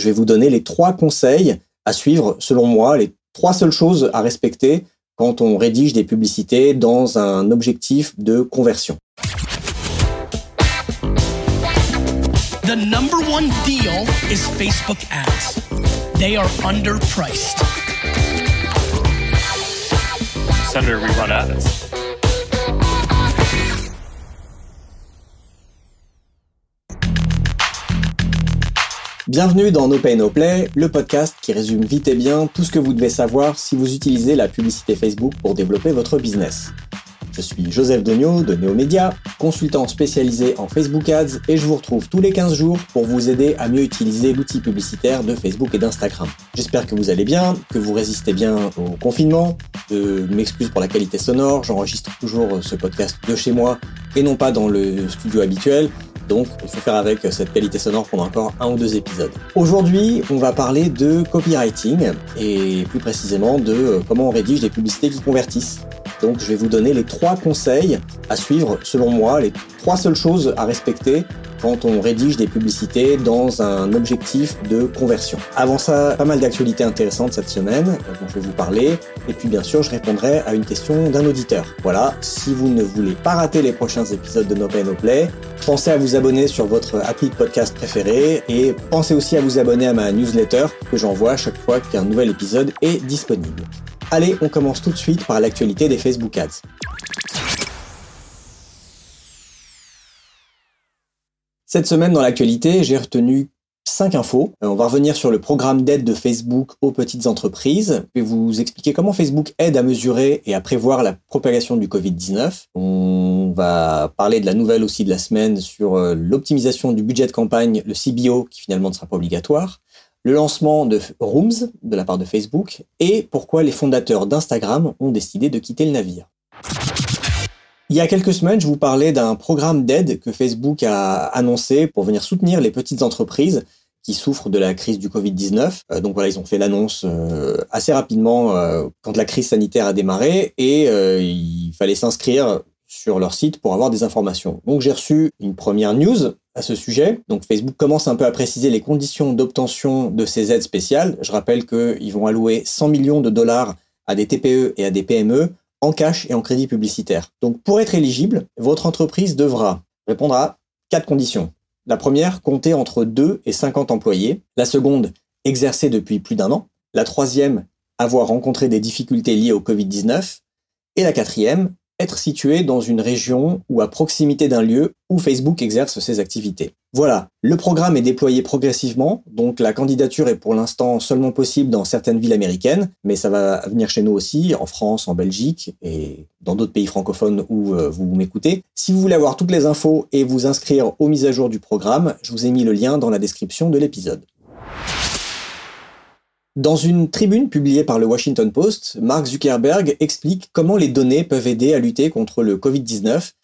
Je vais vous donner les trois conseils à suivre, selon moi, les trois seules choses à respecter quand on rédige des publicités dans un objectif de conversion. The number one deal is Facebook ads. They are underpriced. Senator, we run ads. Bienvenue dans No Pay No Play, le podcast qui résume vite et bien tout ce que vous devez savoir si vous utilisez la publicité Facebook pour développer votre business. Je suis Joseph Degnaud de Neomédia, consultant spécialisé en Facebook Ads et je vous retrouve tous les 15 jours pour vous aider à mieux utiliser l'outil publicitaire de Facebook et d'Instagram. J'espère que vous allez bien, que vous résistez bien au confinement. Je m'excuse pour la qualité sonore, j'enregistre toujours ce podcast de chez moi et non pas dans le studio habituel. Donc, il faut faire avec cette qualité sonore pendant encore un ou deux épisodes. Aujourd'hui, on va parler de copywriting et plus précisément de comment on rédige des publicités qui convertissent. Donc, je vais vous donner les trois conseils à suivre, selon moi, les trois seules choses à respecter quand on rédige des publicités dans un objectif de conversion. Avant ça, pas mal d'actualités intéressantes cette semaine dont je vais vous parler. Et puis bien sûr, je répondrai à une question d'un auditeur. Voilà, si vous ne voulez pas rater les prochains épisodes de No Pay No Play, pensez à vous abonner sur votre appli de podcast préféré et pensez aussi à vous abonner à ma newsletter que j'envoie chaque fois qu'un nouvel épisode est disponible. Allez, on commence tout de suite par l'actualité des Facebook Ads. Cette semaine dans l'actualité, j'ai retenu 5 infos. Euh, on va revenir sur le programme d'aide de Facebook aux petites entreprises. Je vais vous expliquer comment Facebook aide à mesurer et à prévoir la propagation du Covid-19. On va parler de la nouvelle aussi de la semaine sur euh, l'optimisation du budget de campagne, le CBO qui finalement ne sera pas obligatoire le lancement de Rooms de la part de Facebook et pourquoi les fondateurs d'Instagram ont décidé de quitter le navire. Il y a quelques semaines, je vous parlais d'un programme d'aide que Facebook a annoncé pour venir soutenir les petites entreprises qui souffrent de la crise du Covid-19. Euh, donc voilà, ils ont fait l'annonce euh, assez rapidement euh, quand la crise sanitaire a démarré et il fallait s'inscrire sur leur site pour avoir des informations. Donc j'ai reçu une première news à ce sujet. Donc Facebook commence un peu à préciser les conditions d'obtention de ces aides spéciales. Je rappelle qu'ils vont allouer 100 millions de dollars à des TPE et à des PME en cash et en crédit publicitaire. Donc pour être éligible, votre entreprise devra répondre à quatre conditions. La première, compter entre 2 et 50 employés. La seconde, exercer depuis plus d'un an. La troisième, avoir rencontré des difficultés liées au Covid-19. Et la quatrième, être situé dans une région ou à proximité d'un lieu où Facebook exerce ses activités. Voilà, le programme est déployé progressivement, donc la candidature est pour l'instant seulement possible dans certaines villes américaines, mais ça va venir chez nous aussi, en France, en Belgique et dans d'autres pays francophones où euh, vous m'écoutez. Si vous voulez avoir toutes les infos et vous inscrire aux mises à jour du programme, je vous ai mis le lien dans la description de l'épisode. Dans une tribune publiée par le Washington Post, Mark Zuckerberg explique comment les données peuvent aider à lutter contre le Covid-19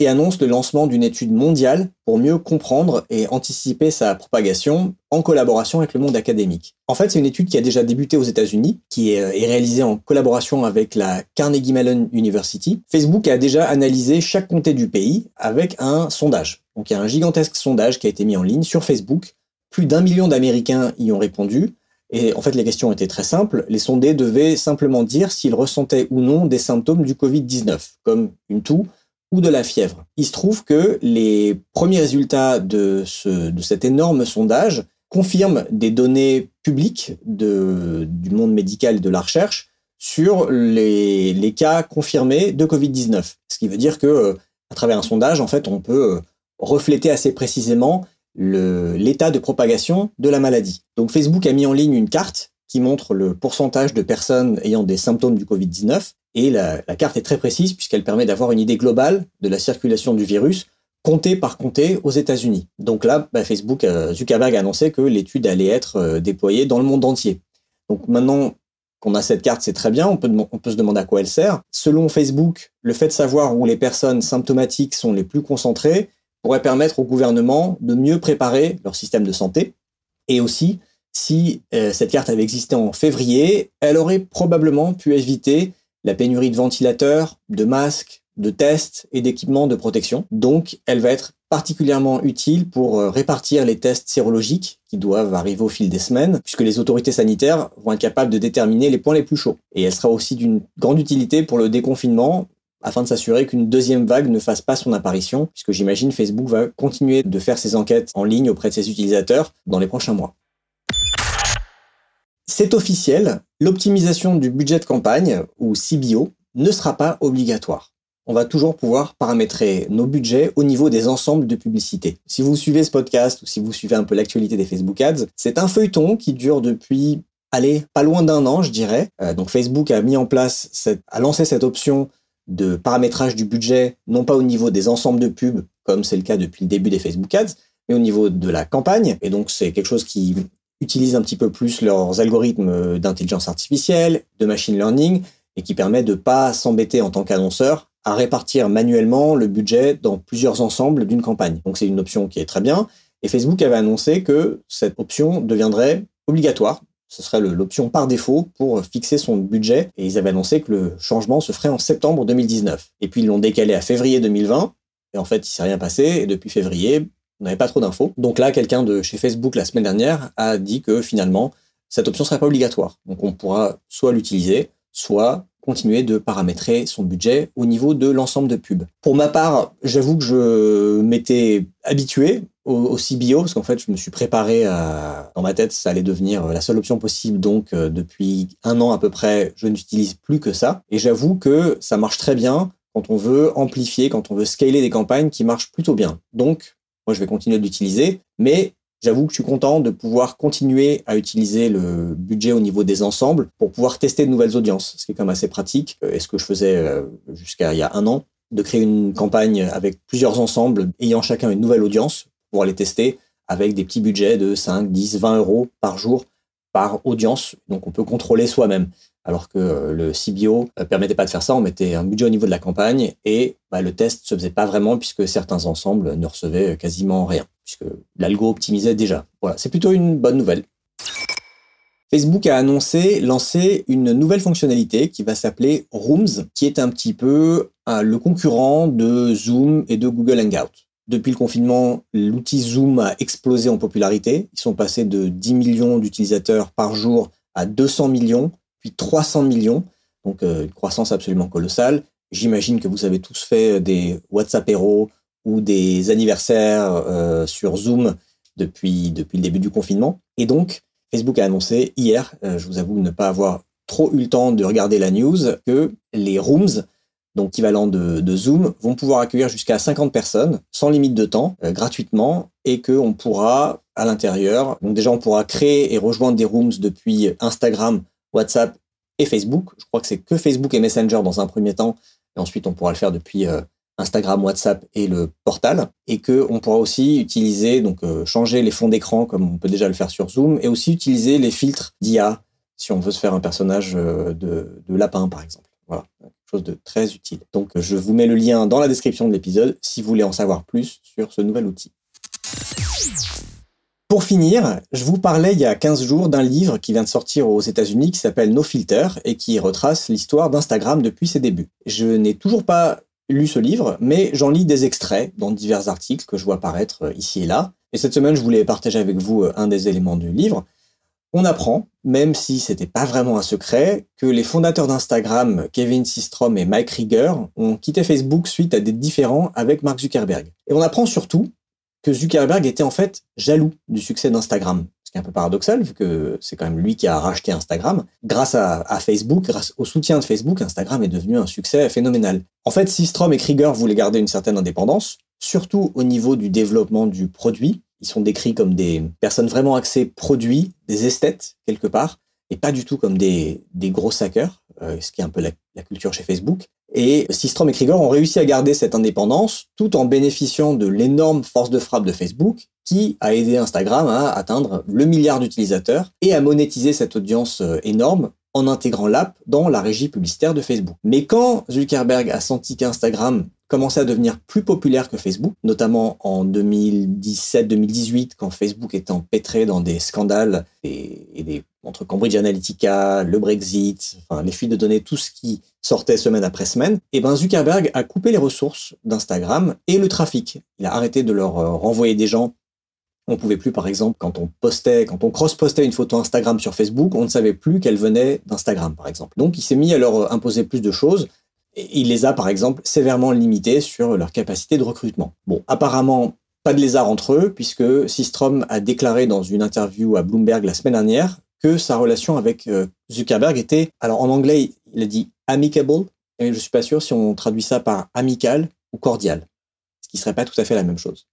et annonce le lancement d'une étude mondiale pour mieux comprendre et anticiper sa propagation en collaboration avec le monde académique. En fait, c'est une étude qui a déjà débuté aux États-Unis, qui est, réalisée en collaboration avec la Carnegie Mellon University. Facebook a déjà analysé chaque comté du pays avec un sondage. Donc il y a un gigantesque sondage qui a été mis en ligne sur Facebook. Plus d'un million d'Américains y ont répondu et en fait, les questions étaient très simples. Les sondés devaient simplement dire s'ils ressentaient ou non des symptômes du Covid-19, comme une toux ou de la fièvre. Il se trouve que les premiers résultats de, ce, de cet énorme sondage confirment des données publiques du monde médical et de la recherche sur les, les cas confirmés de Covid-19. Ce qui veut dire que, euh, à travers un sondage, en fait, on peut euh, refléter assez précisément l'état de propagation de la maladie. Donc Facebook a mis en ligne une carte qui montre le pourcentage de personnes ayant des symptômes du Covid-19 et la, carte est très précise puisqu'elle permet d'avoir une idée globale de la circulation du virus comté par comté aux États-Unis. Donc là, bah, Facebook, euh, Zuckerberg a annoncé que l'étude allait être euh, déployée dans le monde entier. Donc maintenant qu'on a cette carte, c'est très bien, on peut se demander à quoi elle sert. Selon Facebook, le fait de savoir où les personnes symptomatiques sont les plus concentrées pourrait permettre au gouvernement de mieux préparer leur système de santé. Et aussi, si euh, cette carte avait existé en février, elle aurait probablement pu éviter la pénurie de ventilateurs, de masques, de tests et d'équipements de protection. Donc, elle va être particulièrement utile pour euh, répartir les tests sérologiques qui doivent arriver au fil des semaines, puisque les autorités sanitaires vont être capables de déterminer les points les plus chauds. Et elle sera aussi d'une grande utilité pour le déconfinement, afin de s'assurer qu'une deuxième vague ne fasse pas son apparition, puisque j'imagine Facebook va continuer de faire ses enquêtes en ligne auprès de ses utilisateurs dans les prochains mois. C'est officiel, l'optimisation du budget de campagne, ou CBO, ne sera pas obligatoire. On va toujours pouvoir paramétrer nos budgets au niveau des ensembles de publicités. Si vous suivez ce podcast ou si vous suivez un peu l'actualité des Facebook Ads, c'est un feuilleton qui dure depuis, allez, pas loin d'un an, je dirais. Euh, donc Facebook a mis en place, a lancé cette option de paramétrage du budget, non pas au niveau des ensembles de pubs, comme c'est le cas depuis le début des Facebook Ads, mais au niveau de la campagne. Et donc, c'est quelque chose qui utilise un petit peu plus leurs algorithmes d'intelligence artificielle, de machine learning, et qui permet de pas s'embêter en tant qu'annonceur à répartir manuellement le budget dans plusieurs ensembles d'une campagne. Donc, c'est une option qui est très bien. Et Facebook avait annoncé que cette option deviendrait obligatoire ce serait l'option par défaut pour fixer son budget. Et ils avaient annoncé que le changement se ferait en septembre 2019. Et puis ils l'ont décalé à février 2020. Et en fait, il s'est rien passé. Et depuis février, on n'avait pas trop d'infos. Donc là, quelqu'un de chez Facebook la semaine dernière a dit que finalement, cette option serait pas obligatoire. Donc on pourra soit l'utiliser, soit continuer de paramétrer son budget au niveau de l'ensemble de pubs. Pour ma part, j'avoue que je m'étais habitué au, CBO, parce qu'en fait, je me suis préparé à, dans ma tête, ça allait devenir la seule option possible. Donc, euh, depuis un an à peu près, je n'utilise plus que ça. Et j'avoue que ça marche très bien quand on veut amplifier, quand on veut scaler des campagnes qui marchent plutôt bien. Donc, moi, je vais continuer de l'utiliser, mais j'avoue que je suis content de pouvoir continuer à utiliser le budget au niveau des ensembles pour pouvoir tester de nouvelles audiences, ce qui est quand même assez pratique. Euh, et ce que je faisais euh, jusqu'à il y a un an, de créer une campagne avec plusieurs ensembles ayant chacun une nouvelle audience pouvoir les tester avec des petits budgets de 5, 10, 20 euros par jour par audience. Donc on peut contrôler soi-même. Alors que euh, le CBO ne permettait pas de faire ça, on mettait un budget au niveau de la campagne et bah, le test se faisait pas vraiment puisque certains ensembles ne recevaient quasiment rien, puisque l'algo optimisait déjà. Voilà, c'est plutôt une bonne nouvelle. Facebook a annoncé lancer une nouvelle fonctionnalité qui va s'appeler Rooms, qui est un petit peu euh, le concurrent de Zoom et de Google Hangout. Depuis le confinement, l'outil Zoom a explosé en popularité. Ils sont passés de 10 millions d'utilisateurs par jour à 200 millions, puis 300 millions. Donc euh, une croissance absolument colossale. J'imagine que vous avez tous fait des WhatsApp Hero ou des anniversaires euh, sur Zoom depuis, le début du confinement. Et donc, Facebook a annoncé hier, euh, je vous avoue ne pas avoir trop eu le temps de regarder la news, que les rooms donc équivalent de, Zoom, vont pouvoir accueillir jusqu'à 50 personnes sans limite de temps, euh, gratuitement, et qu'on pourra à l'intérieur, donc déjà on pourra créer et rejoindre des rooms depuis Instagram, WhatsApp et Facebook. Je crois que c'est que Facebook et Messenger dans un premier temps, et ensuite on pourra le faire depuis Instagram, WhatsApp et le portal, et que on pourra aussi utiliser donc euh, changer les fonds d'écran comme on peut déjà le faire sur Zoom, et aussi utiliser les filtres d'IA si on veut se faire un personnage de, de lapin par exemple. Voilà de très utile. Donc je vous mets le lien dans la description de l'épisode si vous voulez en savoir plus sur ce nouvel outil. Pour finir, je vous parlais il y a 15 jours d'un livre qui vient de sortir aux États-Unis qui s'appelle No Filter et qui retrace l'histoire d'Instagram depuis ses débuts. Je n'ai toujours pas lu ce livre, mais j'en lis des extraits dans divers articles que je vois apparaître ici et là. Et cette semaine, je voulais partager avec vous un des éléments du livre. On apprend, même si c'était pas vraiment un secret, que les fondateurs d'Instagram, Kevin Systrom et Mike Rieger, ont quitté Facebook suite à des différends avec Mark Zuckerberg. Et on apprend surtout que Zuckerberg était en fait jaloux du succès d'Instagram. Un peu paradoxal, vu que c'est quand même lui qui a racheté Instagram. Grâce à, Facebook, grâce au soutien de Facebook, Instagram est devenu un succès phénoménal. En fait, Systrom et Krieger voulaient garder une certaine indépendance, surtout au niveau du développement du produit, ils sont décrits comme des personnes vraiment axées produits, des esthètes quelque part, et pas du tout comme des, gros hackers, euh, ce qui est un peu la, culture chez Facebook. Et Systrom et Krieger ont réussi à garder cette indépendance tout en bénéficiant de l'énorme force de frappe de Facebook qui a aidé Instagram à atteindre le milliard d'utilisateurs et à monétiser cette audience euh, énorme en intégrant l'app dans la régie publicitaire de Facebook. Mais quand Zuckerberg a senti qu'Instagram commençait à devenir plus populaire que Facebook, notamment en 2017-2018, quand Facebook était empêtré dans des scandales et, des entre Cambridge Analytica, le Brexit, les fuites de données, tout ce qui sortait semaine après semaine, et ben Zuckerberg a coupé les ressources d'Instagram et le trafic. Il a arrêté de leur euh, renvoyer des gens. On pouvait plus, par exemple, quand on postait, quand on cross-postait une photo Instagram sur Facebook, on ne savait plus qu'elle venait d'Instagram, par exemple. Donc, il s'est mis à leur euh, imposer plus de choses. Et il les a, par exemple, sévèrement limités sur leur capacité de recrutement. Bon, apparemment, pas de lézard entre eux, puisque Systrom a déclaré dans une interview à Bloomberg la semaine dernière que sa relation avec euh, Zuckerberg était, alors en anglais, il a dit amicable, et je suis pas sûr si on traduit ça par amical ou cordial, ce qui serait pas tout à fait la même chose.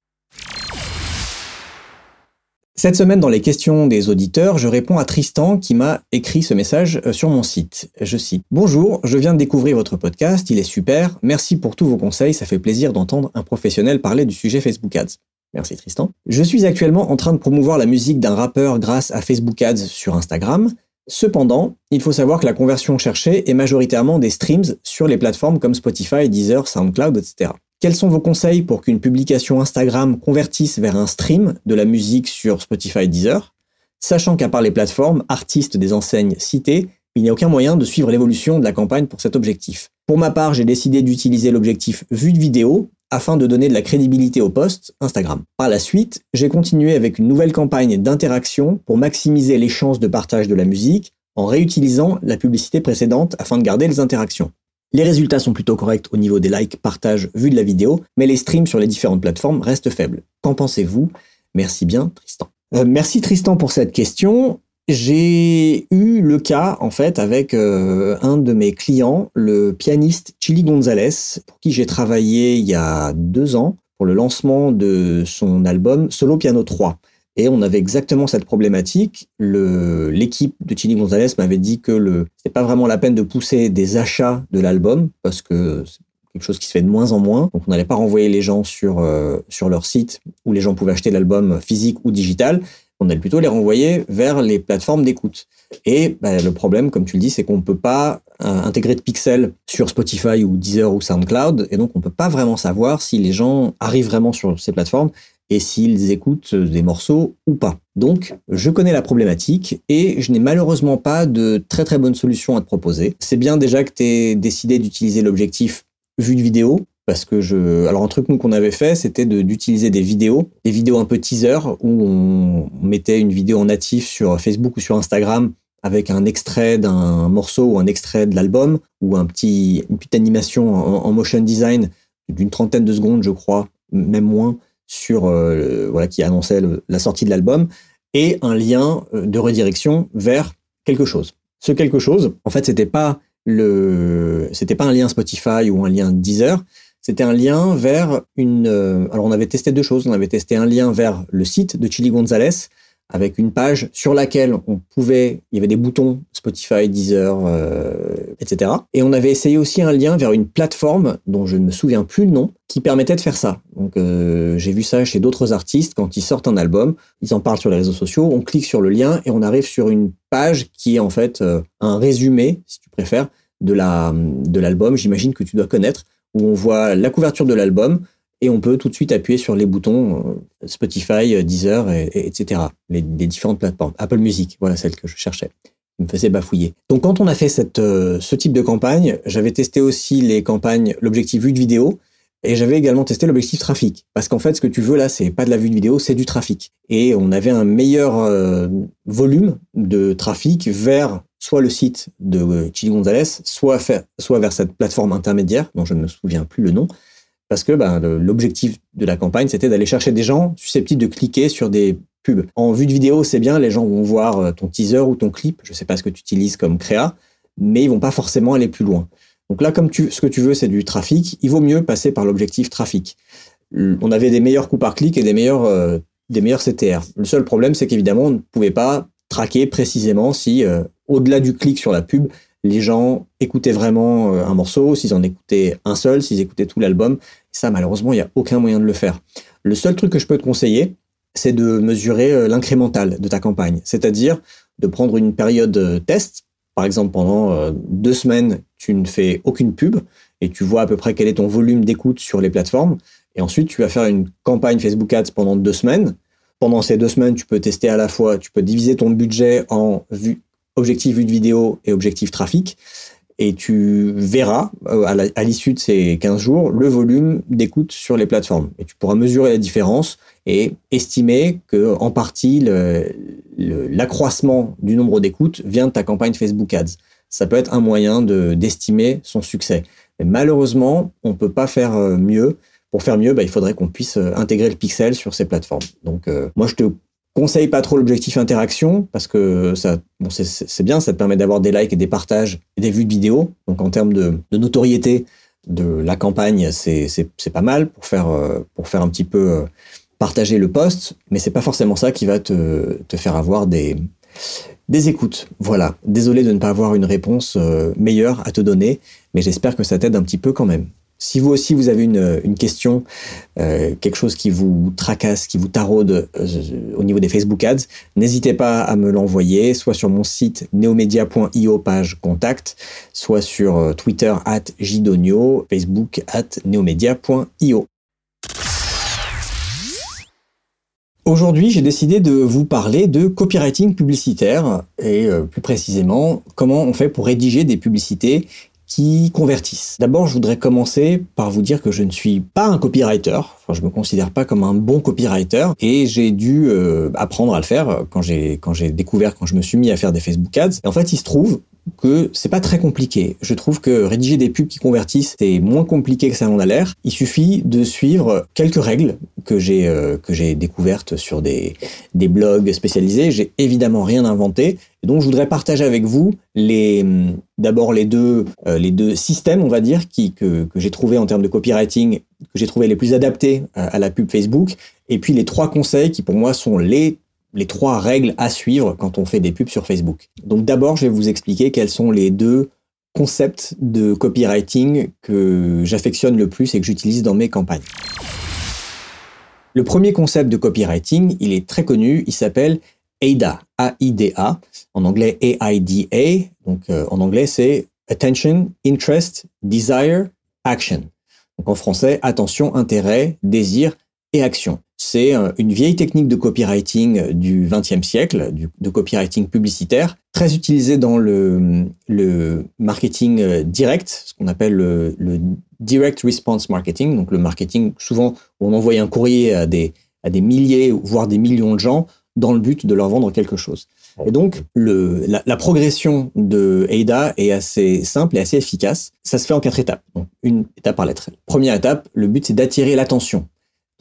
Cette semaine, dans les questions des auditeurs, je réponds à Tristan qui m'a écrit ce message euh, sur mon site. Je cite Bonjour, je viens de découvrir votre podcast, il est super. Merci pour tous vos conseils, ça fait plaisir d'entendre un professionnel parler du sujet Facebook Ads. Merci Tristan. Je suis actuellement en train de promouvoir la musique d'un rappeur grâce à Facebook Ads sur Instagram. Cependant, il faut savoir que la conversion cherchée est majoritairement des streams sur les plateformes comme Spotify, Deezer, SoundCloud, etc. Quels sont vos conseils pour qu'une publication Instagram convertisse vers un stream de la musique sur Spotify Deezer, sachant qu'à part les plateformes, artistes des enseignes citées, il n'y a aucun moyen de suivre l'évolution de la campagne pour cet objectif. Pour ma part, j'ai décidé d'utiliser l'objectif vue de vidéo afin de donner de la crédibilité au post Instagram. Par la suite, j'ai continué avec une nouvelle campagne d'interaction pour maximiser les chances de partage de la musique en réutilisant la publicité précédente afin de garder les interactions. Les résultats sont plutôt corrects au niveau des likes, partages, vues de la vidéo, mais les streams sur les différentes plateformes restent faibles. Qu'en pensez-vous? Merci bien, Tristan. Euh, merci Tristan pour cette question. J'ai eu le cas en fait avec euh, un de mes clients, le pianiste Chili Gonzalez, pour qui j'ai travaillé il y a deux ans pour le lancement de son album Solo Piano 3. Et on avait exactement cette problématique. L'équipe de Chili Gonzalez m'avait dit que le c'est pas vraiment la peine de pousser des achats de l'album parce que c'est quelque chose qui se fait de moins en moins. Donc on n'allait pas renvoyer les gens sur euh, sur leur site où les gens pouvaient acheter l'album physique ou digital. On allait plutôt les renvoyer vers les plateformes d'écoute. Et bah, le problème, comme tu le dis, c'est qu'on ne peut pas euh, intégrer de pixels sur Spotify ou Deezer ou SoundCloud, et donc on ne peut pas vraiment savoir si les gens arrivent vraiment sur ces plateformes et s'ils écoutent des morceaux ou pas. Donc, je connais la problématique et je n'ai malheureusement pas de très très bonne solution à te proposer. C'est bien déjà que tu aies décidé d'utiliser l'objectif vue de vidéo parce que je alors un truc nous qu'on avait fait c'était d'utiliser des vidéos des vidéos un peu teaser où on mettait une vidéo en natif sur Facebook ou sur Instagram avec un extrait d'un morceau ou un extrait de l'album ou un petit une petite animation en motion design d'une trentaine de secondes je crois même moins sur euh, voilà qui annonçait la sortie de l'album et un lien euh, de redirection vers quelque chose. Ce quelque chose, en fait, c'était pas le c'était pas un lien Spotify ou un lien Deezer, c'était un lien vers une euh, alors on avait testé deux choses, on avait testé un lien vers le site de Chili Gonzalez avec une page sur laquelle on pouvait, il y avait des boutons Spotify, Deezer, euh, etc. Et on avait essayé aussi un lien vers une plateforme dont je ne me souviens plus le nom, qui permettait de faire ça. Donc euh, j'ai vu ça chez d'autres artistes quand ils sortent un album, ils en parlent sur les réseaux sociaux, on clique sur le lien et on arrive sur une page qui est en fait un résumé, si tu préfères, de la de l'album. J'imagine que tu dois connaître, où on voit la couverture de l'album, et on peut tout de suite appuyer sur les boutons euh, Spotify, euh, Deezer, et, etc. Les, différentes plateformes. Apple Music, voilà celle que je cherchais. Il me faisait bafouiller. Donc quand on a fait euh, ce type de campagne, j'avais testé aussi les campagnes, l'objectif vue de vidéo, et j'avais également testé l'objectif trafic. Parce qu'en fait, ce que tu veux là, c'est pas de la vue de vidéo, c'est du trafic. Et on avait un meilleur volume de trafic vers soit le site de Chili Gonzalez, soit, vers cette plateforme intermédiaire, dont je ne me souviens plus le nom, parce que ben, l'objectif de la campagne, c'était d'aller chercher des gens susceptibles de cliquer sur des pubs. En vue de vidéo, c'est bien, les gens vont voir euh, ton teaser ou ton clip, je ne sais pas ce que tu utilises comme créa, mais ils vont pas forcément aller plus loin. Donc là, comme tu, ce que tu veux, c'est du trafic, il vaut mieux passer par l'objectif trafic. On avait des meilleurs coûts par clic et des meilleurs, euh, des meilleurs CTR. Le seul problème, c'est qu'évidemment, on ne pouvait pas traquer précisément si, euh, au-delà du clic sur la pub, les gens écoutaient vraiment euh, un morceau, s'ils en écoutaient un seul, s'ils écoutaient tout l'album. Ça, malheureusement, il n'y a aucun moyen de le faire. Le seul truc que je peux te conseiller, c'est de mesurer euh, l'incrémental de ta campagne, c'est-à-dire de prendre une période test. Par exemple, pendant deux semaines, tu ne fais aucune pub et tu vois à peu près quel est ton volume d'écoute sur les plateformes. Et ensuite, tu vas faire une campagne Facebook Ads pendant deux semaines pendant ces deux semaines, tu peux tester à la fois, tu peux diviser ton budget en objectif vue de vidéo et objectif trafic. Et tu verras, euh, à l'issue de ces 15 jours, le volume d'écoute sur les plateformes. Et tu pourras mesurer la différence et estimer que, en partie, l'accroissement du nombre d'écoutes vient de ta campagne Facebook Ads. Ça peut être un moyen d'estimer son succès. Mais malheureusement, on ne peut pas faire euh, mieux. Pour faire mieux, bah, il faudrait qu'on puisse euh, intégrer le pixel sur ces plateformes. Donc, moi, je te conseille pas trop l'objectif interaction parce que ça, c'est bien, ça te permet d'avoir des likes et des partages et des vues de vidéos. Donc en termes de, notoriété de la campagne, c'est pas mal pour faire, euh, pour faire un petit peu euh, partager le post, mais c'est pas forcément ça qui va te, faire avoir des, écoutes. Voilà. Désolé de ne pas avoir une réponse euh, meilleure à te donner, mais j'espère que ça t'aide un petit peu quand même. Si vous aussi vous avez une, question, euh, quelque chose qui vous tracasse, qui vous taraude euh, au niveau des Facebook Ads, n'hésitez pas à me l'envoyer, soit sur mon site neomedia.io page contact, soit sur euh, Twitter at jidonio, Facebook at neomedia.io. Aujourd'hui, j'ai décidé de vous parler de copywriting publicitaire et plus précisément comment on fait pour rédiger des publicités qui convertissent. D'abord, je voudrais commencer par vous dire que je ne suis pas un copywriter. Enfin, je me considère pas comme un bon copywriter et j'ai dû euh, apprendre à le faire quand j'ai quand j'ai découvert quand je me suis mis à faire des Facebook Ads. Et en fait, il se trouve que c'est pas très compliqué. Je trouve que rédiger des pubs qui convertissent, c'est moins compliqué que ça en a l'air. Il suffit de suivre quelques règles que j'ai euh, que j'ai découvertes sur des des blogs spécialisés. J'ai évidemment rien inventé. Donc je voudrais partager avec vous les d'abord les deux euh, les deux systèmes, on va dire, qui que que j'ai trouvé en termes de copywriting que j'ai trouvé les plus adaptés à la pub Facebook et puis les trois conseils qui pour moi sont les les trois règles à suivre quand on fait des pubs sur Facebook. Donc d'abord, je vais vous expliquer quels sont les deux concepts de copywriting que j'affectionne le plus et que j'utilise dans mes campagnes. Le premier concept de copywriting, il est très connu, il s'appelle AIDA, A-I-D-A, en anglais A-I-D-A, donc euh, en anglais c'est Attention, Interest, Desire, Action. Donc en français, attention, intérêt, désir et action. C'est euh, une vieille technique de copywriting du XXe siècle, de copywriting publicitaire, très utilisée dans le, marketing euh, direct, ce qu'on appelle le, direct response marketing, donc le marketing souvent on envoie un courrier à des, à des milliers, voire des millions de gens dans le but de leur vendre quelque chose. Et donc, la, progression de AIDA est assez simple et assez efficace. Ça se fait en quatre étapes. Une étape par lettre. Première étape, le but, c'est d'attirer l'attention.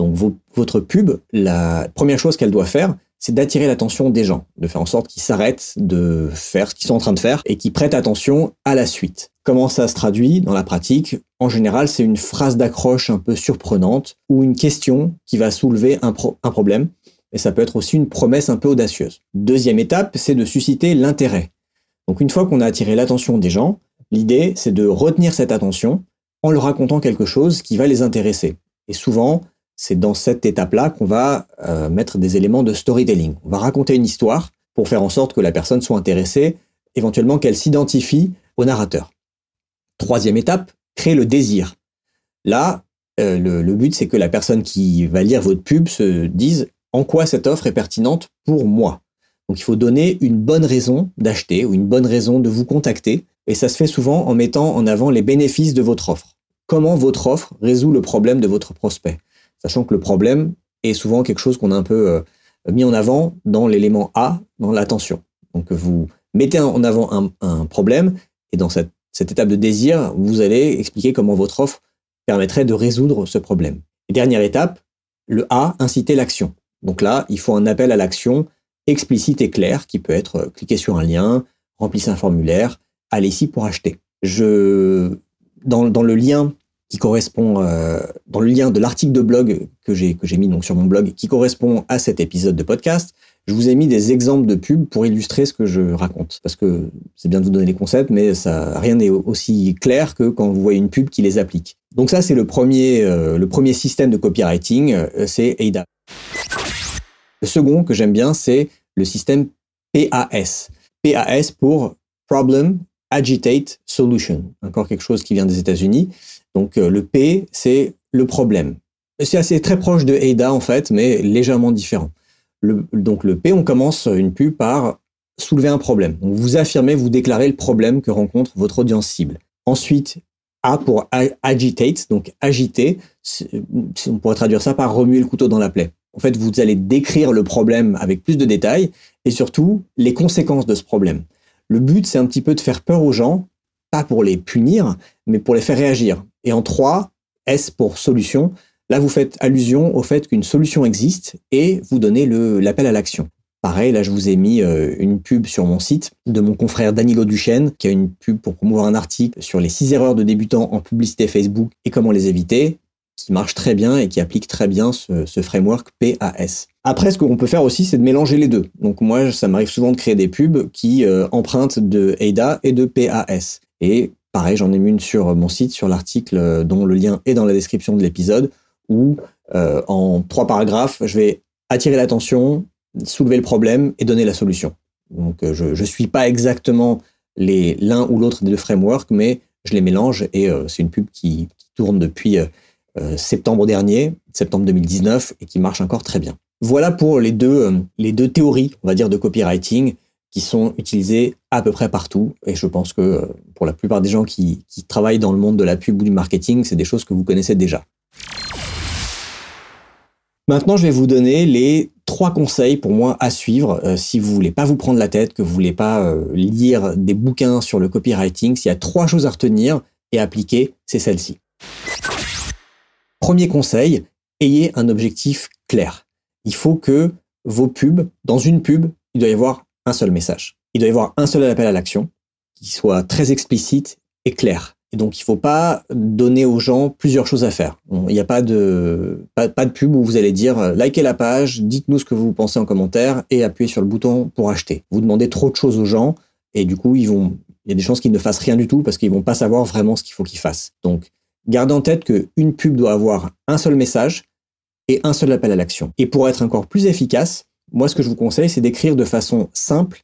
Donc votre pub, la première chose qu'elle doit faire, c'est d'attirer l'attention des gens, de faire en sorte qu'ils s'arrêtent de faire ce qu'ils sont en train de faire et qu'ils prêtent attention à la suite. Comment ça se traduit dans la pratique? En général, c'est une phrase d'accroche un peu surprenante ou une question qui va soulever un, un problème. Et ça peut être aussi une promesse un peu audacieuse. Deuxième étape, c'est de susciter l'intérêt. Donc une fois qu'on a attiré l'attention des gens, l'idée, c'est de retenir cette attention en leur racontant quelque chose qui va les intéresser. Et souvent, c'est dans cette étape-là qu'on va euh, mettre des éléments de storytelling. On va raconter une histoire pour faire en sorte que la personne soit intéressée, éventuellement qu'elle s'identifie au narrateur. Troisième étape, créer le désir. Là, euh, le, but, c'est que la personne qui va lire votre pub se dise en quoi cette offre est pertinente pour moi? Donc il faut donner une bonne raison d'acheter ou une bonne raison de vous contacter. Et ça se fait souvent en mettant en avant les bénéfices de votre offre. Comment votre offre résout le problème de votre prospect? Sachant que le problème est souvent quelque chose qu'on a un peu euh, mis en avant dans l'élément A, dans l'attention. Donc vous mettez en avant un, problème et dans cette, étape de désir, vous allez expliquer comment votre offre permettrait de résoudre ce problème. Dernière étape, le A, inciter l'action. Donc là, il faut un appel à l'action explicite et clair qui peut être euh, cliquer sur un lien, remplissez un formulaire, allez ici pour acheter. Je, dans le lien qui correspond euh, dans le lien de l'article de blog que j'ai que j'ai mis donc sur mon blog qui correspond à cet épisode de podcast. Je vous ai mis des exemples de pubs pour illustrer ce que je raconte parce que c'est bien de vous donner les concepts mais ça rien n'est aussi clair que quand vous voyez une pub qui les applique. Donc ça c'est le premier euh, le premier système de copywriting, euh, c'est AIDA. Le second que j'aime bien c'est le système PAS. PAS pour Problem Agitate Solution. Encore quelque chose qui vient des États-Unis. Donc euh, le P, c'est le problème. C'est assez très proche de AIDA en fait, mais légèrement différent. Donc le P, on commence une pub par soulever un problème. Donc vous affirmez, vous déclarez le problème que rencontre votre audience cible. Ensuite, A pour agitate, donc agiter, on pourrait traduire ça par remuer le couteau dans la plaie. En fait, vous allez décrire le problème avec plus de détails et surtout les conséquences de ce problème. Le but, c'est un petit peu de faire peur aux gens, pas pour les punir, mais pour les faire réagir. Et en 3, S pour solution, là, vous faites allusion au fait qu'une solution existe et vous donnez l'appel à l'action. Pareil, là, je vous ai mis euh, une pub sur mon site de mon confrère Danilo Duchesne, qui a une pub pour promouvoir un article sur les 6 erreurs de débutants en publicité Facebook et comment les éviter qui marche très bien et qui applique très bien ce, framework PAS. Après, ce qu'on peut faire aussi, c'est de mélanger les deux. Donc moi, ça m'arrive souvent de créer des pubs qui euh, empruntent de AIDA et de PAS. Et pareil, j'en ai une sur mon site, sur l'article euh, dont le lien est dans la description de l'épisode, où euh, en trois paragraphes, je vais attirer l'attention, soulever le problème et donner la solution. Donc je ne suis pas exactement l'un ou l'autre des deux frameworks, mais je les mélange et c'est une pub qui, tourne depuis euh, septembre dernier, septembre 2019, et qui marche encore très bien. Voilà pour les deux, euh, les deux théories, on va dire, de copywriting qui sont utilisées à peu près partout. Et je pense que euh, pour la plupart des gens qui, travaillent dans le monde de la pub ou du marketing, c'est des choses que vous connaissez déjà. Maintenant, je vais vous donner les trois conseils pour moi à suivre si vous voulez pas vous prendre la tête, que vous voulez pas lire des bouquins sur le copywriting. S'il y a trois choses à retenir et à appliquer, c'est celle-ci. Premier conseil, ayez un objectif clair. Il faut que vos pubs, dans une pub, il doit y avoir un seul message. Il doit y avoir un seul appel à l'action qui soit très explicite et clair. Et donc, il ne faut pas donner aux gens plusieurs choses à faire. Il n'y a pas de, pub où vous allez dire euh, likez la page, dites-nous ce que vous pensez en commentaire et appuyez sur le bouton pour acheter. Vous demandez trop de choses aux gens et du coup, il y a des chances qu'ils ne fassent rien du tout parce qu'ils vont pas savoir vraiment ce qu'il faut qu'ils fassent. Donc, Gardez en tête qu'une pub doit avoir un seul message et un seul appel à l'action. Et pour être encore plus efficace, moi ce que je vous conseille, c'est d'écrire de façon simple,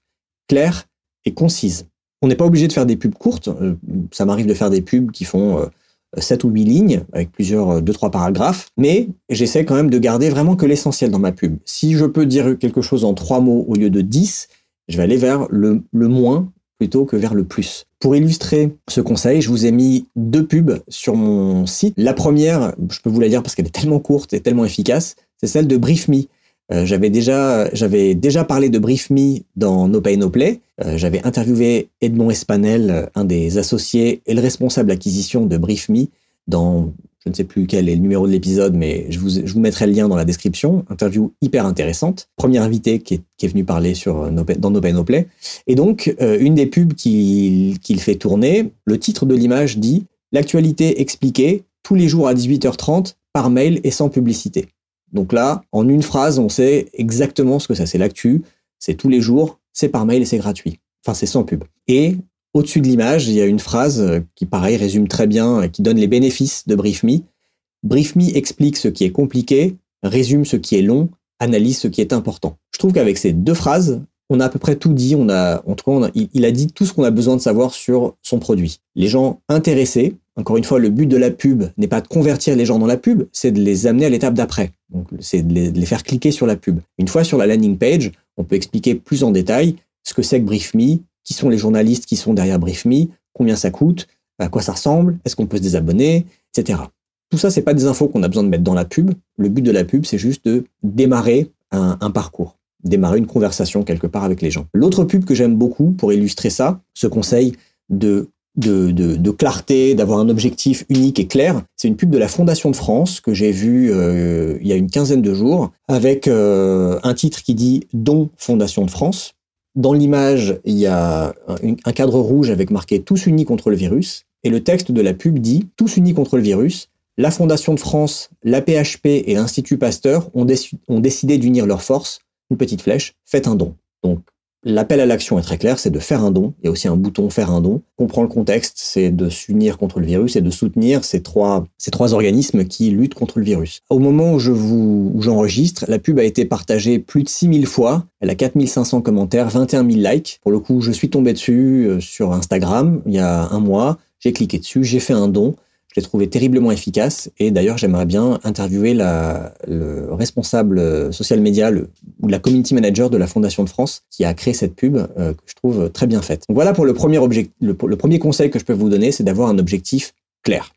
claire et concise. On n'est pas obligé de faire des pubs courtes. Euh, ça m'arrive de faire des pubs qui font 7 euh, ou 8 lignes avec plusieurs 2-3 euh, paragraphes, mais j'essaie quand même de garder vraiment que l'essentiel dans ma pub. Si je peux dire quelque chose en 3 mots au lieu de 10, je vais aller vers le, le moins plutôt que vers le plus. Pour illustrer ce conseil, je vous ai mis deux pubs sur mon site. La première, je peux vous la dire parce qu'elle est tellement courte et tellement efficace, c'est celle de BriefMe. Euh, j'avais déjà, j'avais déjà parlé de BriefMe dans No Pay No Play. Euh, j'avais interviewé Edmond Espanel, un des associés et le responsable acquisition de BriefMe, dans je ne sais plus quel est le numéro de l'épisode, mais je vous, je vous, mettrai le lien dans la description. Interview hyper intéressante. Premier invité qui est, qui est venu parler sur euh, dans No Pay No Play. Et donc, euh, une des pubs qu'il fait tourner, le titre de l'image dit L'actualité expliquée tous les jours à 18h30 par mail et sans publicité. Donc là, en une phrase, on sait exactement ce que ça c'est l'actu. C'est tous les jours, c'est par mail et c'est gratuit. Enfin, c'est sans pub. Et au-dessus de l'image, il y a une phrase euh, qui, pareil, résume très bien, et qui donne les bénéfices de BriefMe. BriefMe explique ce qui est compliqué, résume ce qui est long, analyse ce qui est important. Je trouve qu'avec ces deux phrases, on a à peu près tout dit. On a, en tout cas, il, a dit tout ce qu'on a besoin de savoir sur son produit. Les gens intéressés, encore une fois, le but de la pub n'est pas de convertir les gens dans la pub, c'est de les amener à l'étape d'après. Donc, c'est de les, faire cliquer sur la pub. Une fois sur la landing page, on peut expliquer plus en détail ce que c'est que BriefMe, qui sont les journalistes qui sont derrière BriefMe, combien ça coûte, à quoi ça ressemble, est-ce qu'on peut se désabonner, etc. Tout ça, c'est pas des infos qu'on a besoin de mettre dans la pub. Le but de la pub, c'est juste de démarrer un, parcours, démarrer une conversation quelque part avec les gens. L'autre pub que j'aime beaucoup pour illustrer ça, ce conseil de de, clarté, d'avoir un objectif unique et clair. C'est une pub de la Fondation de France que j'ai vue euh, il y a une quinzaine de jours avec euh, un titre qui dit Don Fondation de France. Dans l'image, il y a un, cadre rouge avec marqué Tous unis contre le virus. Et le texte de la pub dit Tous unis contre le virus. La Fondation de France, la PHP et l'Institut Pasteur ont décidé d'unir leurs forces. Une petite flèche, faites un don. Donc L'appel à l'action est très clair, c'est de faire un don. Il y a aussi un bouton faire un don. Comprend le contexte, c'est de s'unir contre le virus et de soutenir ces trois, ces trois organismes qui luttent contre le virus. Au moment où je vous, j'enregistre, la pub a été partagée plus de 6000 fois. Elle a 4500 commentaires, 21 000 likes. Pour le coup, je suis tombé dessus euh, sur Instagram il y a un mois. J'ai cliqué dessus, j'ai fait un don. Trouvé terriblement efficace et d'ailleurs j'aimerais bien interviewer la, le responsable social média ou la community manager de la Fondation de France qui a créé cette pub euh, que je trouve très bien faite. Donc voilà pour le premier, objectif, le, le premier conseil que je peux vous donner, c'est d'avoir un objectif clair.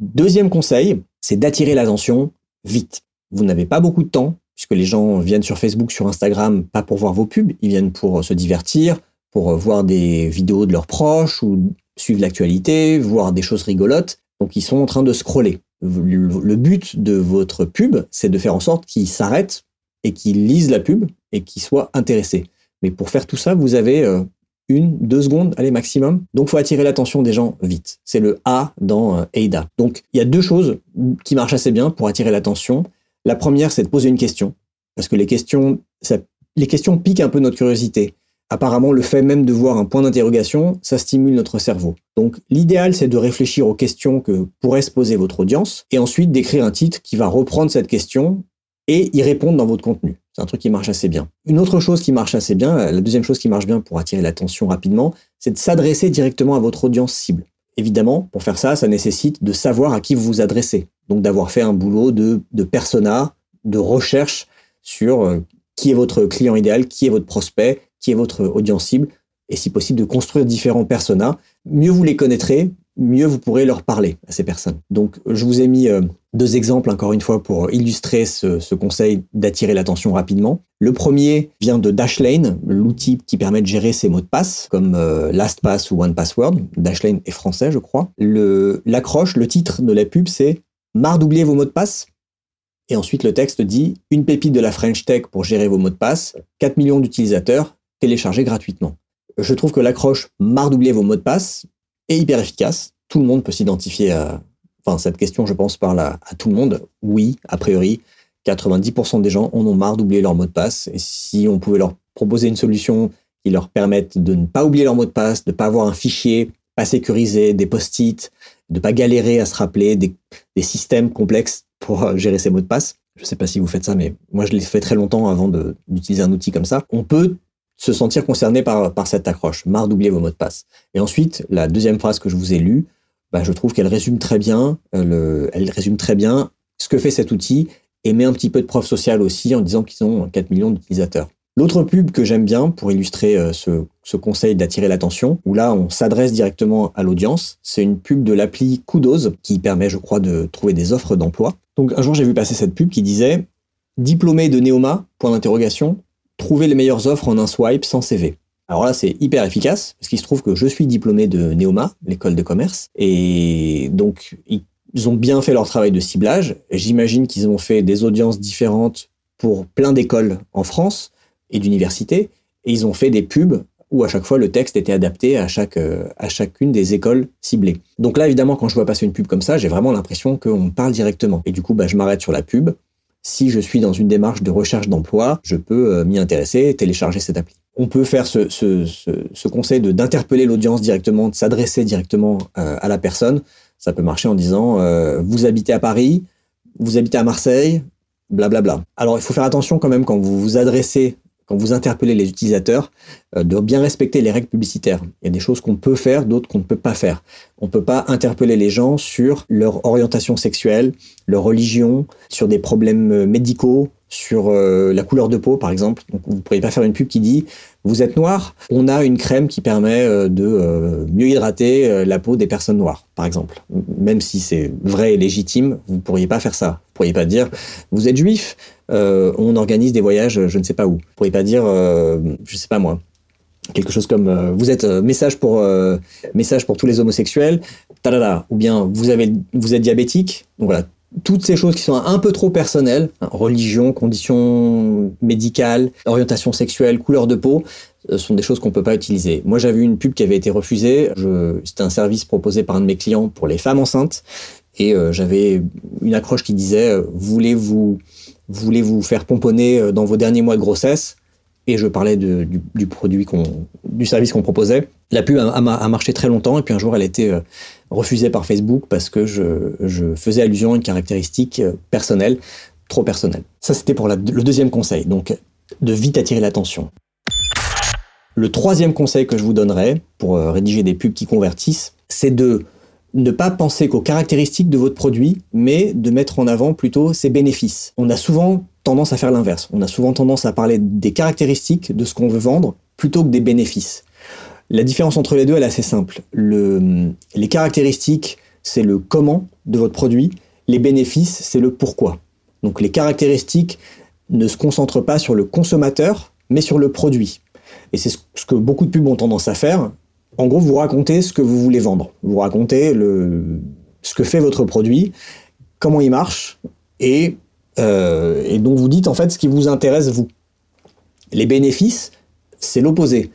Deuxième conseil, c'est d'attirer l'attention vite. Vous n'avez pas beaucoup de temps puisque les gens viennent sur Facebook, sur Instagram, pas pour voir vos pubs, ils viennent pour se divertir, pour voir des vidéos de leurs proches ou suivre l'actualité, voir des choses rigolotes. Donc ils sont en train de scroller. Le but de votre pub, c'est de faire en sorte qu'ils s'arrêtent et qu'ils lisent la pub et qu'ils soient intéressés. Mais pour faire tout ça, vous avez euh, une, deux secondes, allez maximum. Donc faut attirer l'attention des gens vite. C'est le A dans euh, AIDA. Donc il y a deux choses qui marchent assez bien pour attirer l'attention. La première, c'est de poser une question. Parce que les questions piquent un peu notre curiosité. Apparemment, le fait même de voir un point d'interrogation, ça stimule notre cerveau. Donc, l'idéal, c'est de réfléchir aux questions que pourrait se poser votre audience et ensuite d'écrire un titre qui va reprendre cette question et y répondre dans votre contenu. C'est un truc qui marche assez bien. Une autre chose qui marche assez bien, la deuxième chose qui marche bien pour attirer l'attention rapidement, c'est de s'adresser directement à votre audience cible. Évidemment, pour faire ça, ça nécessite de savoir à qui vous vous adressez. Donc d'avoir fait un boulot de, persona, de recherche sur euh, qui est votre client idéal, qui est votre prospect, votre audience cible, et si possible de construire différents personas. Mieux vous les connaîtrez, mieux vous pourrez leur parler à ces personnes. Donc je vous ai mis euh, deux exemples encore une fois pour illustrer ce, conseil d'attirer l'attention rapidement. Le premier vient de Dashlane, l'outil qui permet de gérer ses mots de passe comme euh, LastPass ou OnePassword. Dashlane est français je crois. L'accroche, le, titre de la pub c'est Marre d'oublier vos mots de passe et ensuite, le texte dit une pépite de la French Tech pour gérer vos mots de passe, 4 millions d'utilisateurs, téléchargés gratuitement. Je trouve que l'accroche marre d'oublier vos mots de passe est hyper efficace. Tout le monde peut s'identifier à. Enfin, cette question, je pense, parle à, tout le monde. Oui, a priori, 90% des gens en ont marre d'oublier leur mot de passe. Et si on pouvait leur proposer une solution qui leur permette de ne pas oublier leur mot de passe, de ne pas avoir un fichier pas sécurisé, des post-it, de ne pas galérer à se rappeler des, des systèmes complexes pour euh, gérer ses mots de passe. Je ne sais pas si vous faites ça, mais moi je l'ai fait très longtemps avant d'utiliser un outil comme ça. On peut se sentir concerné par, cette accroche, marre d'oublier vos mots de passe. Et ensuite, la deuxième phrase que je vous ai lue, bah, je trouve qu'elle résume très bien, euh, le, elle résume très bien ce que fait cet outil et met un petit peu de preuve sociale aussi en disant qu'ils ont 4 millions d'utilisateurs. L'autre pub que j'aime bien pour illustrer euh, ce, conseil d'attirer l'attention, où là on s'adresse directement à l'audience, c'est une pub de l'appli Kudos qui permet, je crois, de trouver des offres d'emploi. Donc un jour j'ai vu passer cette pub qui disait Diplômé de Neoma, point d'interrogation, trouver les meilleures offres en un swipe sans CV. Alors là, c'est hyper efficace, parce qu'il se trouve que je suis diplômé de Neoma, l'école de commerce, et donc ils ont bien fait leur travail de ciblage. J'imagine qu'ils ont fait des audiences différentes pour plein d'écoles en France, et d'universités, et ils ont fait des pubs où à chaque fois le texte était adapté à, chacune des écoles ciblées. Donc là, évidemment, quand je vois passer une pub comme ça, j'ai vraiment l'impression qu'on parle directement. Et du coup, bah, je m'arrête sur la pub. Si je suis dans une démarche de recherche d'emploi, je peux euh, m'y intéresser télécharger cette appli. On peut faire ce, conseil d'interpeller l'audience directement, de s'adresser directement euh, à la personne. Ça peut marcher en disant Vous habitez à Paris, vous habitez à Marseille, blablabla. Bla bla. Alors il faut faire attention quand même quand vous vous adressez quand vous interpellez les utilisateurs, euh, de bien respecter les règles publicitaires. Il y a des choses qu'on peut faire, d'autres qu'on ne peut pas faire. On ne peut pas interpeller les gens sur leur orientation sexuelle, leur religion, sur des problèmes euh, médicaux, sur euh, la couleur de peau, par exemple. Donc, vous ne pourriez pas faire une pub qui dit vous êtes noir, on a une crème qui permet euh, de euh, mieux hydrater la peau des personnes noires, par exemple. Même si c'est vrai et légitime, vous ne pourriez pas faire ça. Vous ne pourriez pas dire vous êtes juif, on organise des voyages, je ne sais pas où. Vous ne pourriez pas dire, je ne sais pas moi, quelque chose comme vous êtes message pour message pour tous les homosexuels, ou bien vous avez vous êtes diabétique. Donc voilà, toutes ces choses qui sont un peu trop personnelles, hein, religion, conditions médicales, orientation sexuelle, couleur de peau, euh, sont des choses qu'on peut pas utiliser. Moi, j'avais une pub qui avait été refusée. C'était un service proposé par un de mes clients pour les femmes enceintes, et euh, j'avais une accroche qui disait euh, voulez-vous voulez-vous faire pomponner dans vos derniers mois de grossesse? Et je parlais du, du, produit qu'on, du service qu'on proposait. La pub a, marché très longtemps et puis un jour elle a été euh, refusée par Facebook parce que je, faisais allusion à une caractéristique euh, personnelle, trop personnelle. Ça c'était pour le deuxième conseil, donc de vite attirer l'attention. Le troisième conseil que je vous donnerais pour euh, rédiger des pubs qui convertissent, c'est de ne pas penser qu'aux caractéristiques de votre produit, mais de mettre en avant plutôt ses bénéfices. On a souvent tendance à faire l'inverse. On a souvent tendance à parler des caractéristiques de ce qu'on veut vendre plutôt que des bénéfices. La différence entre les deux, est assez simple. Le, les caractéristiques, c'est le comment de votre produit. Les bénéfices, c'est le pourquoi. Donc les caractéristiques ne se concentrent pas sur le consommateur, mais sur le produit. Et c'est ce que beaucoup de pubs ont tendance à faire. En gros, vous racontez ce que vous voulez vendre. Vous racontez ce que fait votre produit, comment il marche, et, euh, donc vous dites en fait ce qui vous intéresse vous. Les bénéfices, c'est l'opposé.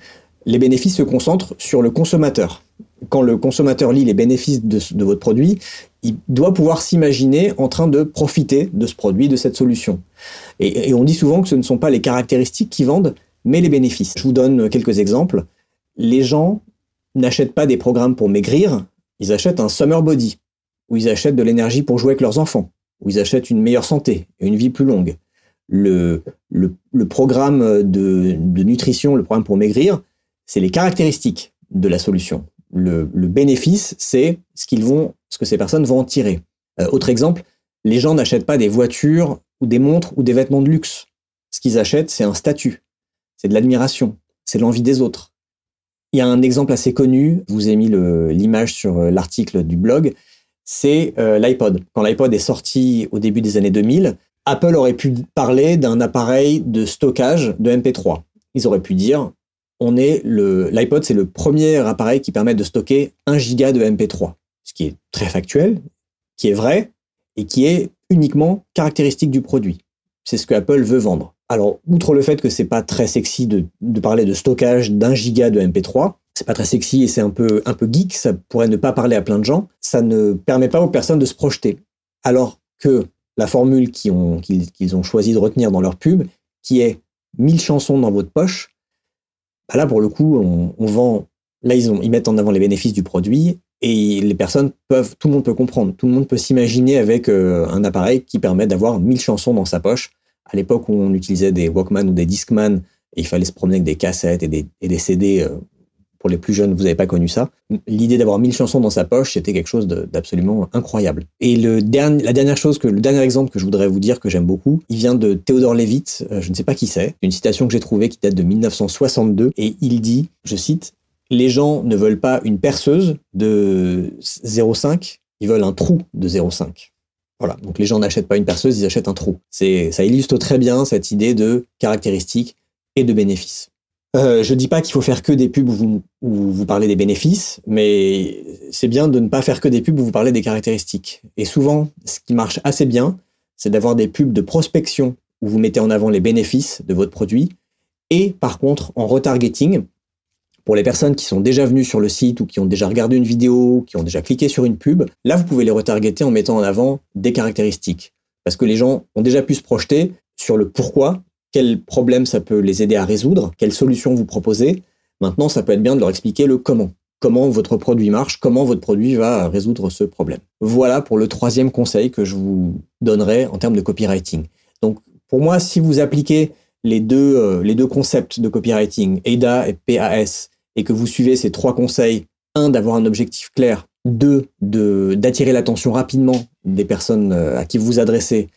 Les bénéfices se concentrent sur le consommateur. Quand le consommateur lit les bénéfices de, votre produit, il doit pouvoir s'imaginer en train de profiter de ce produit, de cette solution. Et on dit souvent que ce ne sont pas les caractéristiques qui vendent, mais les bénéfices. Je vous donne quelques exemples. Les gens n'achètent pas des programmes pour maigrir, ils achètent un summer body, ou ils achètent de l'énergie pour jouer avec leurs enfants, ou ils achètent une meilleure santé et une vie plus longue. Le, le, le programme de, de, nutrition, le programme pour maigrir, c'est les caractéristiques de la solution. Le, le bénéfice, c'est ce qu'ils vont, ce que ces personnes vont en tirer. Euh, autre exemple, les gens n'achètent pas des voitures ou des montres ou des vêtements de luxe. Ce qu'ils achètent, c'est un statut, c'est de l'admiration, c'est l'envie des autres, il y a un exemple assez connu, je vous ai mis l'image sur euh, l'article du blog, c'est euh, l'iPod. Quand l'iPod est sorti au début des années 2000, Apple aurait pu parler d'un appareil de stockage de MP3. Ils auraient pu dire, on est le, l'iPod, c'est le premier appareil qui permet de stocker 1 giga de MP3. Ce qui est très factuel, qui est vrai, et qui est uniquement caractéristique du produit. C'est ce que Apple veut vendre. Alors, outre le fait que c'est pas très sexy de, parler de stockage d'un giga de MP3, c'est pas très sexy et c'est un peu, un peu geek, ça pourrait ne pas parler à plein de gens, ça ne permet pas aux personnes de se projeter. Alors que la formule qu'ils ont, choisi de retenir dans leur pub, qui est 1000 chansons dans votre poche, bah là, pour le coup, on, vend, là, ils, ont, ils mettent en avant les bénéfices du produit et les personnes peuvent, tout le monde peut comprendre, tout le monde peut s'imaginer avec euh, un appareil qui permet d'avoir 1000 chansons dans sa poche à l'époque où on utilisait des Walkman ou des Discman, et il fallait se promener avec des cassettes et des, CD, euh, pour les plus jeunes, vous n'avez pas connu ça. L'idée d'avoir 1000 chansons dans sa poche, c'était quelque chose d'absolument incroyable. Et le dernier, la dernière chose, que, le dernier exemple que je voudrais vous dire que j'aime beaucoup, il vient de Theodore Levitt, euh, je ne sais pas qui c'est, une citation que j'ai trouvée qui date de 1962, et il dit, je cite, les gens ne veulent pas une perceuse de 0,5, ils veulent un trou de 0,5. Voilà. Donc les gens n'achètent pas une perceuse, ils achètent un trou. Ça illustre très bien cette idée de caractéristiques et de bénéfices. Euh, je dis pas qu'il faut faire que des pubs où vous, où vous parlez des bénéfices, mais c'est bien de ne pas faire que des pubs où vous parlez des caractéristiques. Et souvent, ce qui marche assez bien, c'est d'avoir des pubs de prospection où vous mettez en avant les bénéfices de votre produit. Et par contre, en retargeting, pour les personnes qui sont déjà venues sur le site ou qui ont déjà regardé une vidéo, qui ont déjà cliqué sur une pub, là, vous pouvez les retargeter en mettant en avant des caractéristiques. Parce que les gens ont déjà pu se projeter sur le pourquoi, quel problème ça peut les aider à résoudre, quelle solution vous proposez. Maintenant, ça peut être bien de leur expliquer le comment. Comment votre produit marche, comment votre produit va résoudre ce problème. Voilà pour le troisième conseil que je vous donnerai en termes de copywriting. Donc, pour moi, si vous appliquez les deux, euh, les deux concepts de copywriting, AIDA et PAS, et que vous suivez ces trois conseils, un, d'avoir un objectif clair, deux, de, d'attirer l'attention rapidement des personnes euh, à qui vous vous adressez,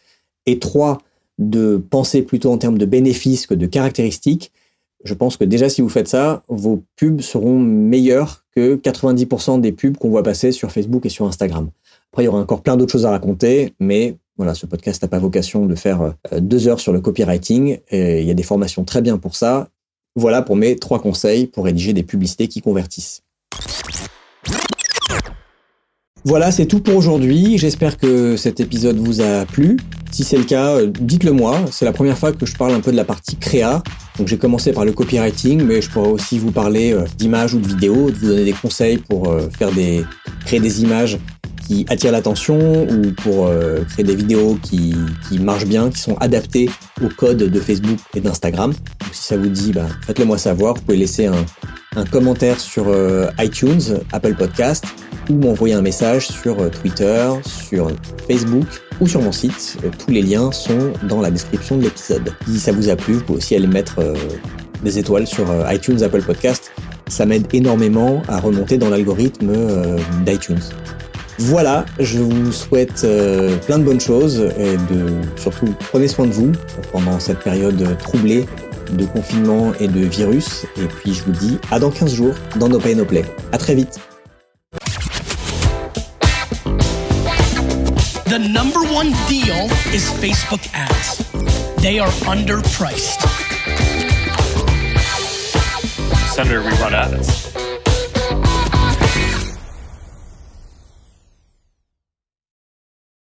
et trois, de penser plutôt en termes de bénéfices que de caractéristiques, je pense que déjà si vous faites ça, vos pubs seront meilleures que 90% des pubs qu'on voit passer sur Facebook et sur Instagram. Après, il y aura encore plein d'autres choses à raconter, mais voilà, ce podcast n'a pas vocation de faire euh, deux heures sur le copywriting. Et il y a des formations très bien pour ça. Voilà pour mes trois conseils pour rédiger des publicités qui convertissent. Voilà, c'est tout pour aujourd'hui. J'espère que cet épisode vous a plu. Si c'est le cas, euh, dites-le moi. C'est la première fois que je parle un peu de la partie créa. Donc j'ai commencé par le copywriting, mais je pourrais aussi vous parler euh, d'images ou de vidéos, de vous donner des conseils pour euh, faire des, créer des images qui attirent l'attention ou pour euh, créer des vidéos qui, qui, marchent bien, qui sont adaptées au code de Facebook et d'Instagram. si ça vous dit, bah, faites-le moi savoir. Vous pouvez laisser un, un commentaire sur euh, iTunes, Apple Podcast ou m'envoyer un message sur euh, Twitter, sur Facebook ou sur mon site. tous les liens sont dans la description de l'épisode. Si ça vous a plu, vous pouvez aussi aller mettre des étoiles sur iTunes, Apple Podcast. Ça m'aide énormément à remonter dans l'algorithme d'iTunes. Voilà, je vous souhaite euh, plein de bonnes choses et de surtout prenez soin de vous pendant cette période troublée de confinement et de virus. Et puis je vous dis à dans 15 jours dans No Pay No Play. À très vite. The number one deal is Facebook ads. They are underpriced. Senator, we run ads.